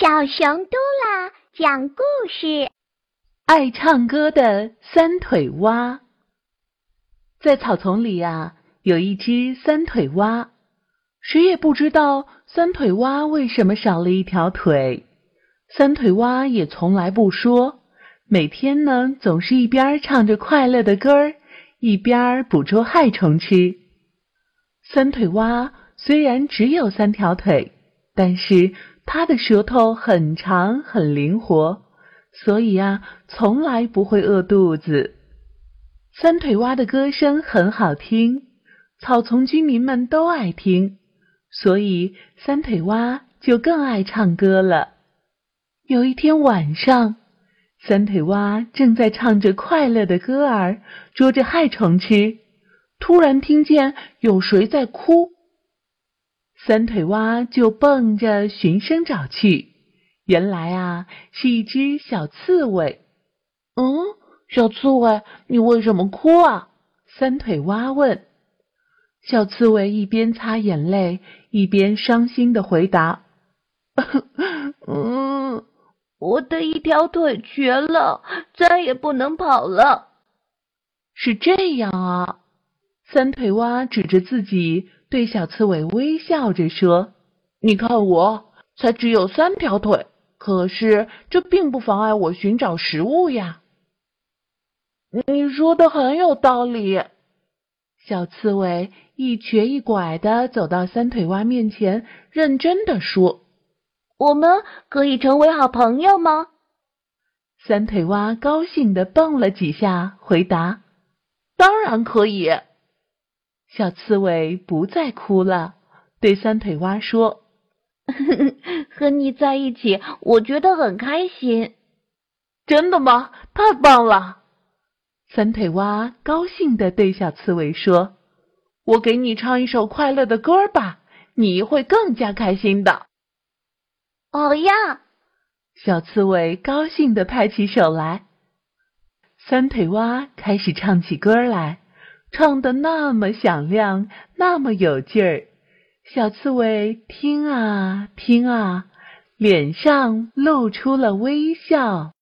小熊嘟啦讲故事：爱唱歌的三腿蛙。在草丛里啊，有一只三腿蛙，谁也不知道三腿蛙为什么少了一条腿。三腿蛙也从来不说，每天呢，总是一边唱着快乐的歌儿，一边捕捉害虫吃。三腿蛙虽然只有三条腿，但是它的舌头很长很灵活，所以啊，从来不会饿肚子。三腿蛙的歌声很好听，草丛居民们都爱听，所以三腿蛙就更爱唱歌了。有一天晚上，三腿蛙正在唱着快乐的歌儿，捉着害虫吃，突然听见有谁在哭。三腿蛙就蹦着寻声找去，原来啊是一只小刺猬。嗯，小刺猬，你为什么哭啊？三腿蛙问。小刺猬一边擦眼泪，一边伤心的回答：“ 嗯。”我的一条腿瘸了，再也不能跑了。是这样啊！三腿蛙指着自己，对小刺猬微笑着说：“你看我，才只有三条腿，可是这并不妨碍我寻找食物呀。”你说的很有道理。小刺猬一瘸一拐的走到三腿蛙面前，认真的说。我们可以成为好朋友吗？三腿蛙高兴的蹦了几下，回答：“当然可以。”小刺猬不再哭了，对三腿蛙说：“和你在一起，我觉得很开心。”真的吗？太棒了！三腿蛙高兴的对小刺猬说：“我给你唱一首快乐的歌吧，你会更加开心的。”哦呀！小刺猬高兴的拍起手来。三腿蛙开始唱起歌来，唱得那么响亮，那么有劲儿。小刺猬听啊听啊，脸上露出了微笑。